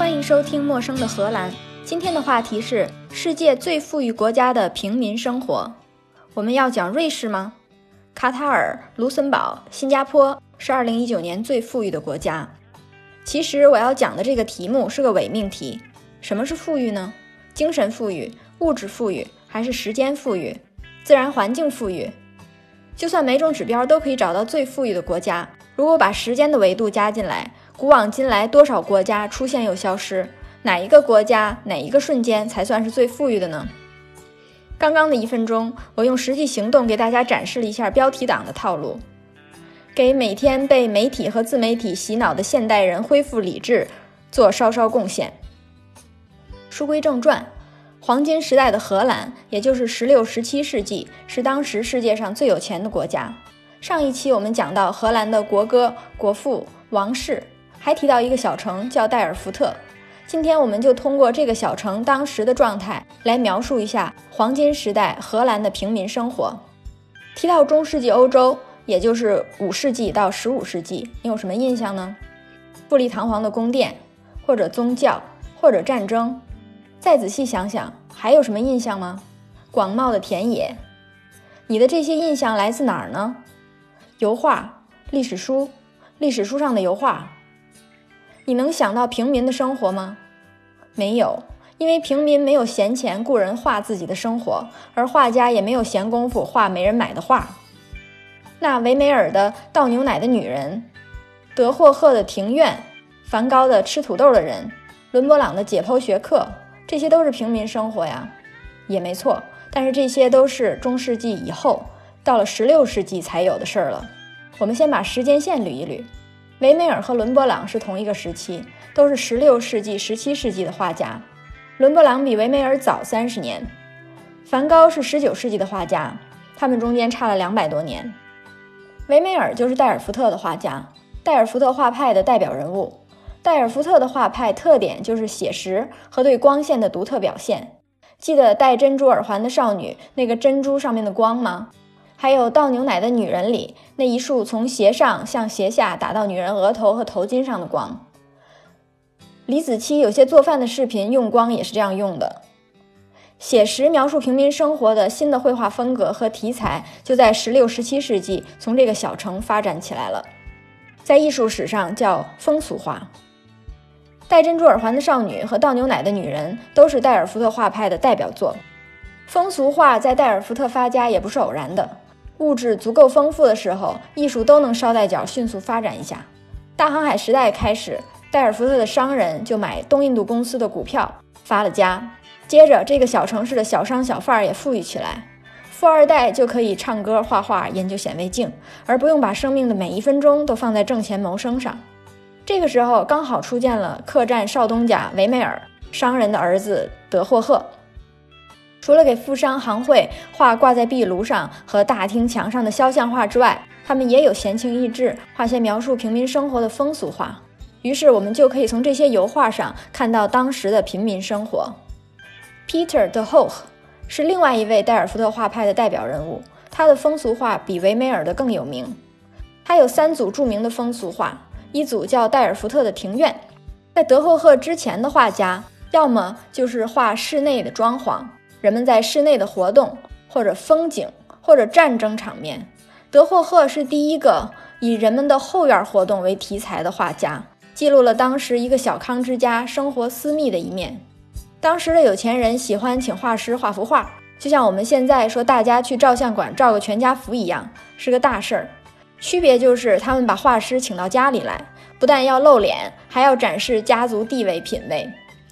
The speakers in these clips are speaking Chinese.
欢迎收听《陌生的荷兰》。今天的话题是世界最富裕国家的平民生活。我们要讲瑞士吗？卡塔尔、卢森堡、新加坡是2019年最富裕的国家。其实我要讲的这个题目是个伪命题。什么是富裕呢？精神富裕、物质富裕，还是时间富裕、自然环境富裕？就算每种指标都可以找到最富裕的国家，如果把时间的维度加进来，古往今来多少国家出现又消失？哪一个国家哪一个瞬间才算是最富裕的呢？刚刚的一分钟，我用实际行动给大家展示了一下标题党的套路，给每天被媒体和自媒体洗脑的现代人恢复理智做稍稍贡献。书归正传，黄金时代的荷兰，也就是十六、十七世纪，是当时世界上最有钱的国家。上一期我们讲到荷兰的国歌、国父、王室，还提到一个小城叫戴尔福特。今天我们就通过这个小城当时的状态来描述一下黄金时代荷兰的平民生活。提到中世纪欧洲，也就是五世纪到十五世纪，你有什么印象呢？富丽堂皇的宫殿，或者宗教，或者战争。再仔细想想，还有什么印象吗？广袤的田野。你的这些印象来自哪儿呢？油画、历史书、历史书上的油画。你能想到平民的生活吗？没有，因为平民没有闲钱雇人画自己的生活，而画家也没有闲工夫画没人买的画。那维梅尔的倒牛奶的女人，德霍赫的庭院，梵高的吃土豆的人，伦勃朗的解剖学课，这些都是平民生活呀，也没错。但是这些都是中世纪以后，到了十六世纪才有的事儿了。我们先把时间线捋一捋。维梅尔和伦勃朗是同一个时期，都是16世纪、17世纪的画家。伦勃朗比维梅尔早三十年，梵高是19世纪的画家，他们中间差了两百多年。维梅尔就是代尔福特的画家，代尔福特画派的代表人物。代尔福特的画派特点就是写实和对光线的独特表现。记得戴珍珠耳环的少女，那个珍珠上面的光吗？还有倒牛奶的女人里那一束从斜上向斜下打到女人额头和头巾上的光。李子柒有些做饭的视频用光也是这样用的。写实描述平民生活的新的绘画风格和题材就在十六、十七世纪从这个小城发展起来了，在艺术史上叫风俗画。戴珍珠耳环的少女和倒牛奶的女人都是戴尔福特画派的代表作。风俗画在戴尔福特发家也不是偶然的。物质足够丰富的时候，艺术都能捎带脚迅速发展一下。大航海时代开始，戴尔福特的商人就买东印度公司的股票，发了家。接着，这个小城市的小商小贩也富裕起来，富二代就可以唱歌、画画、研究显微镜，而不用把生命的每一分钟都放在挣钱谋生上。这个时候，刚好出现了客栈少东家维梅尔，商人的儿子德霍赫。除了给富商行会画挂在壁炉上和大厅墙上的肖像画之外，他们也有闲情逸致画些描述平民生活的风俗画。于是，我们就可以从这些油画上看到当时的平民生活。Peter de Hoogh 是另外一位代尔福特画派的代表人物，他的风俗画比维梅尔的更有名。他有三组著名的风俗画，一组叫戴尔福特的庭院。在德霍赫之前的画家，要么就是画室内的装潢。人们在室内的活动，或者风景，或者战争场面。德霍赫是第一个以人们的后院活动为题材的画家，记录了当时一个小康之家生活私密的一面。当时的有钱人喜欢请画师画幅画，就像我们现在说大家去照相馆照个全家福一样，是个大事儿。区别就是他们把画师请到家里来，不但要露脸，还要展示家族地位品位。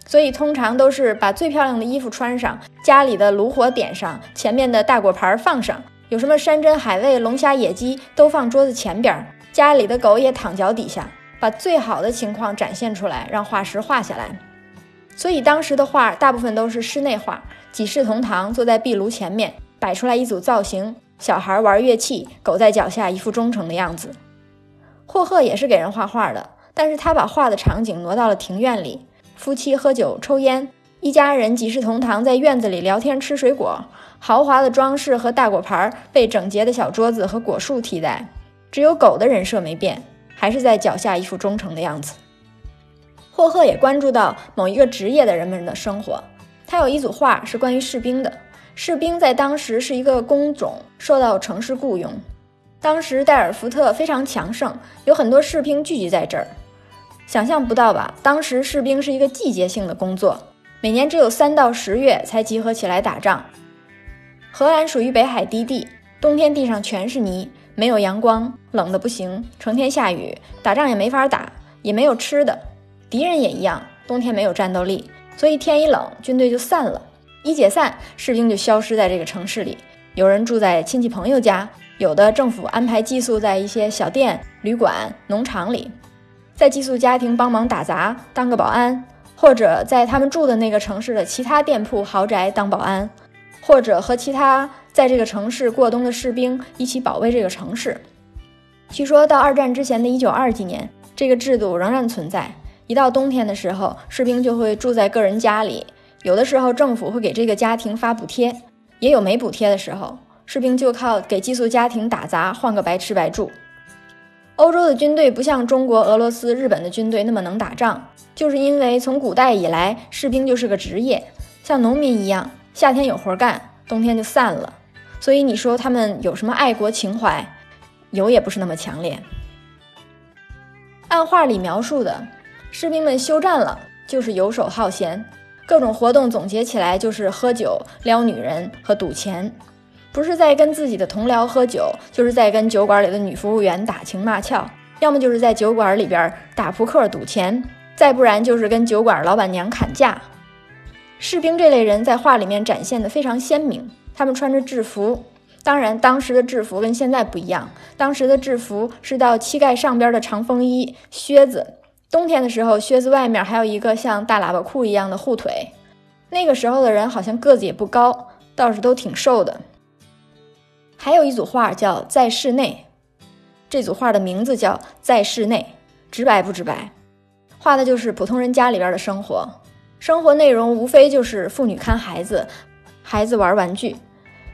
所以通常都是把最漂亮的衣服穿上，家里的炉火点上，前面的大果盘放上，有什么山珍海味、龙虾野鸡都放桌子前边，家里的狗也躺脚底下，把最好的情况展现出来，让画师画下来。所以当时的画大部分都是室内画，几世同堂坐在壁炉前面，摆出来一组造型，小孩玩乐器，狗在脚下一副忠诚的样子。霍赫也是给人画画的，但是他把画的场景挪到了庭院里。夫妻喝酒抽烟，一家人几世同堂，在院子里聊天吃水果。豪华的装饰和大果盘被整洁的小桌子和果树替代。只有狗的人设没变，还是在脚下一副忠诚的样子。霍赫也关注到某一个职业的人们的生活。他有一组画是关于士兵的，士兵在当时是一个工种，受到城市雇佣。当时代尔福特非常强盛，有很多士兵聚集在这儿。想象不到吧？当时士兵是一个季节性的工作，每年只有三到十月才集合起来打仗。荷兰属于北海低地，冬天地上全是泥，没有阳光，冷的不行，成天下雨，打仗也没法打，也没有吃的。敌人也一样，冬天没有战斗力，所以天一冷，军队就散了。一解散，士兵就消失在这个城市里。有人住在亲戚朋友家，有的政府安排寄宿在一些小店、旅馆、农场里，在寄宿家庭帮忙打杂，当个保安，或者在他们住的那个城市的其他店铺、豪宅当保安。或者和其他在这个城市过冬的士兵一起保卫这个城市。据说到二战之前的一九二几年，这个制度仍然存在。一到冬天的时候，士兵就会住在个人家里，有的时候政府会给这个家庭发补贴，也有没补贴的时候，士兵就靠给寄宿家庭打杂换个白吃白住。欧洲的军队不像中国、俄罗斯、日本的军队那么能打仗，就是因为从古代以来，士兵就是个职业，像农民一样。夏天有活干，冬天就散了，所以你说他们有什么爱国情怀？有也不是那么强烈。按画里描述的，士兵们休战了，就是游手好闲，各种活动总结起来就是喝酒、撩女人和赌钱，不是在跟自己的同僚喝酒，就是在跟酒馆里的女服务员打情骂俏，要么就是在酒馆里边打扑克赌钱，再不然就是跟酒馆老板娘砍价。士兵这类人在画里面展现的非常鲜明，他们穿着制服，当然当时的制服跟现在不一样，当时的制服是到膝盖上边的长风衣、靴子，冬天的时候靴子外面还有一个像大喇叭裤一样的护腿。那个时候的人好像个子也不高，倒是都挺瘦的。还有一组画叫《在室内》，这组画的名字叫《在室内》，直白不直白？画的就是普通人家里边的生活。生活内容无非就是妇女看孩子，孩子玩玩具。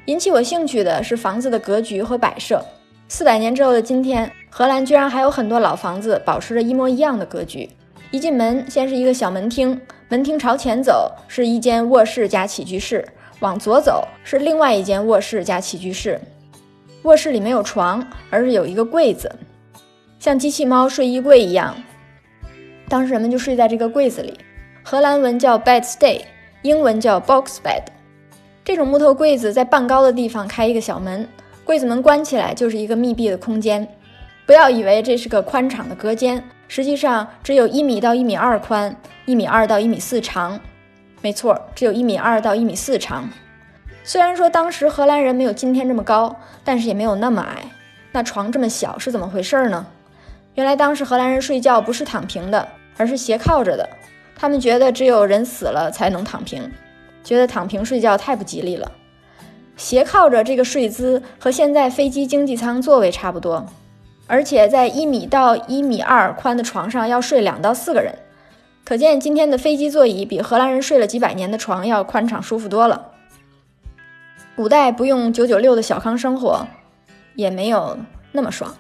引起我兴趣的是房子的格局和摆设。四百年之后的今天，荷兰居然还有很多老房子保持着一模一样的格局。一进门，先是一个小门厅，门厅朝前走是一间卧室加起居室，往左走是另外一间卧室加起居室。卧室里没有床，而是有一个柜子，像机器猫睡衣柜一样。当时人们就睡在这个柜子里。荷兰文叫 bedstay，英文叫 box bed。这种木头柜子在半高的地方开一个小门，柜子门关起来就是一个密闭的空间。不要以为这是个宽敞的隔间，实际上只有一米到一米二宽，一米二到一米四长。没错，只有一米二到一米四长。虽然说当时荷兰人没有今天这么高，但是也没有那么矮。那床这么小是怎么回事呢？原来当时荷兰人睡觉不是躺平的，而是斜靠着的。他们觉得只有人死了才能躺平，觉得躺平睡觉太不吉利了。斜靠着这个睡姿和现在飞机经济舱座位差不多，而且在一米到一米二宽的床上要睡两到四个人，可见今天的飞机座椅比荷兰人睡了几百年的床要宽敞舒服多了。古代不用九九六的小康生活，也没有那么爽。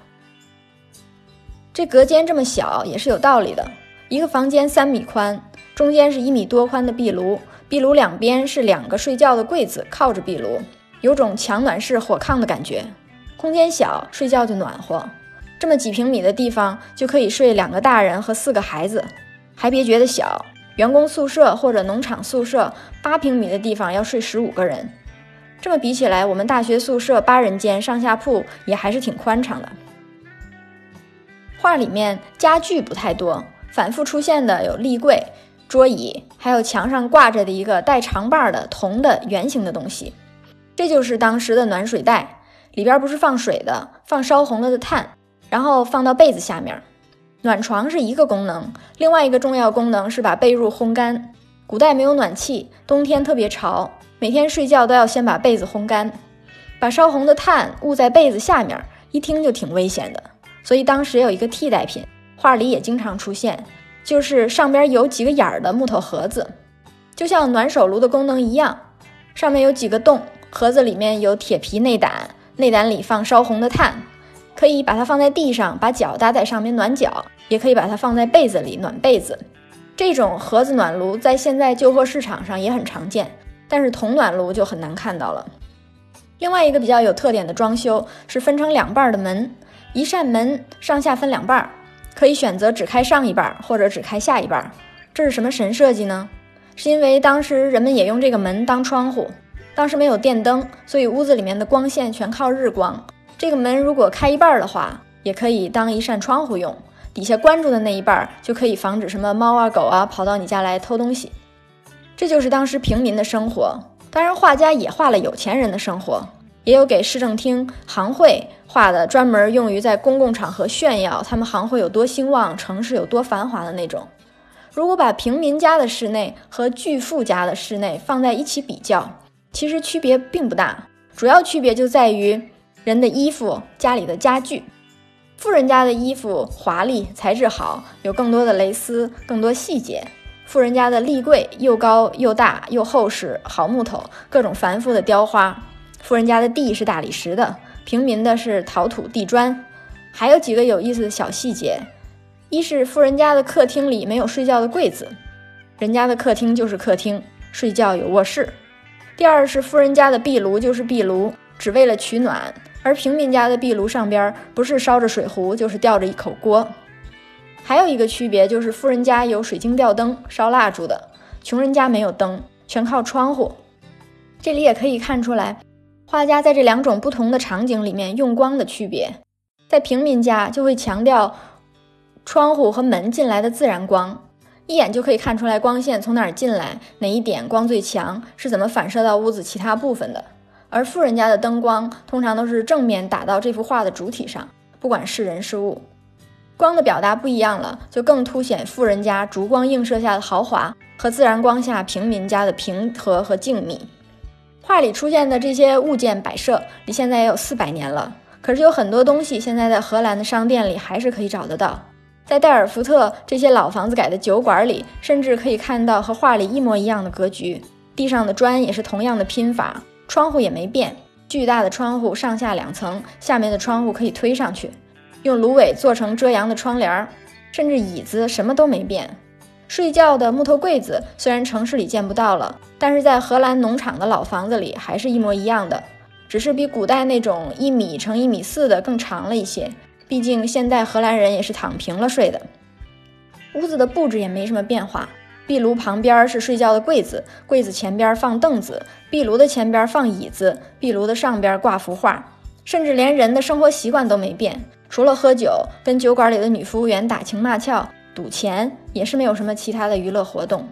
这隔间这么小也是有道理的。一个房间三米宽，中间是一米多宽的壁炉，壁炉两边是两个睡觉的柜子，靠着壁炉，有种强暖式火炕的感觉。空间小，睡觉就暖和。这么几平米的地方就可以睡两个大人和四个孩子，还别觉得小。员工宿舍或者农场宿舍八平米的地方要睡十五个人，这么比起来，我们大学宿舍八人间上下铺也还是挺宽敞的。画里面家具不太多。反复出现的有立柜、桌椅，还有墙上挂着的一个带长把的铜的圆形的东西，这就是当时的暖水袋，里边不是放水的，放烧红了的炭，然后放到被子下面。暖床是一个功能，另外一个重要功能是把被褥烘干。古代没有暖气，冬天特别潮，每天睡觉都要先把被子烘干，把烧红的炭捂在被子下面，一听就挺危险的，所以当时有一个替代品。画里也经常出现，就是上边有几个眼儿的木头盒子，就像暖手炉的功能一样，上面有几个洞，盒子里面有铁皮内胆，内胆里放烧红的炭，可以把它放在地上，把脚搭在上面暖脚，也可以把它放在被子里暖被子。这种盒子暖炉在现在旧货市场上也很常见，但是铜暖炉就很难看到了。另外一个比较有特点的装修是分成两半的门，一扇门上下分两半，可以选择只开上一半或者只开下一半。这是什么神设计呢？是因为当时人们也用这个门当窗户，当时没有电灯，所以屋子里面的光线全靠日光。这个门如果开一半的话，也可以当一扇窗户用。底下关住的那一半就可以防止什么猫啊狗啊跑到你家来偷东西。这就是当时平民的生活。当然，画家也画了有钱人的生活，也有给市政厅行会画的，专门用于在公共场合炫耀他们行会有多兴旺，城市有多繁华的那种。如果把平民家的室内和巨富家的室内放在一起比较，其实区别并不大，主要区别就在于人的衣服、家里的家具。富人家的衣服华丽，材质好，有更多的蕾丝，更多细节。富人家的立柜又高又大又厚实，好木头，各种繁复的雕花。富人家的地是大理石的，平民的是陶土地砖。还有几个有意思的小细节：一是富人家的客厅里没有睡觉的柜子，人家的客厅就是客厅，睡觉有卧室；第二是富人家的壁炉就是壁炉，只为了取暖，而平民家的壁炉上边不是烧着水壶，就是吊着一口锅。还有一个区别就是，富人家有水晶吊灯烧蜡烛的，穷人家没有灯，全靠窗户。这里也可以看出来，画家在这两种不同的场景里面用光的区别。在平民家就会强调窗户和门进来的自然光，一眼就可以看出来光线从哪儿进来，哪一点光最强，是怎么反射到屋子其他部分的。而富人家的灯光通常都是正面打到这幅画的主体上，不管是人是物。光的表达不一样了，就更凸显富人家烛光映射下的豪华和自然光下平民家的平和和静谧。画里出现的这些物件摆设，离现在也有四百年了，可是有很多东西现在在荷兰的商店里还是可以找得到。在戴尔福特这些老房子改的酒馆里，甚至可以看到和画里一模一样的格局，地上的砖也是同样的拼法，窗户也没变，巨大的窗户上下两层，下面的窗户可以推上去。用芦苇做成遮阳的窗帘儿，甚至椅子什么都没变。睡觉的木头柜子虽然城市里见不到了，但是在荷兰农场的老房子里还是一模一样的，只是比古代那种一米乘一米四的更长了一些。毕竟现代荷兰人也是躺平了睡的。屋子的布置也没什么变化，壁炉旁边是睡觉的柜子，柜子前边放凳子，壁炉的前边放椅子，壁炉的上边挂幅画，甚至连人的生活习惯都没变。除了喝酒，跟酒馆里的女服务员打情骂俏、赌钱，也是没有什么其他的娱乐活动。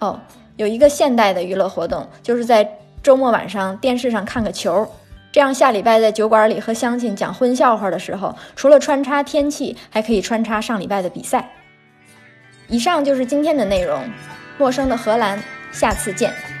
哦，有一个现代的娱乐活动，就是在周末晚上电视上看个球，这样下礼拜在酒馆里和乡亲讲荤笑话的时候，除了穿插天气，还可以穿插上礼拜的比赛。以上就是今天的内容，陌生的荷兰，下次见。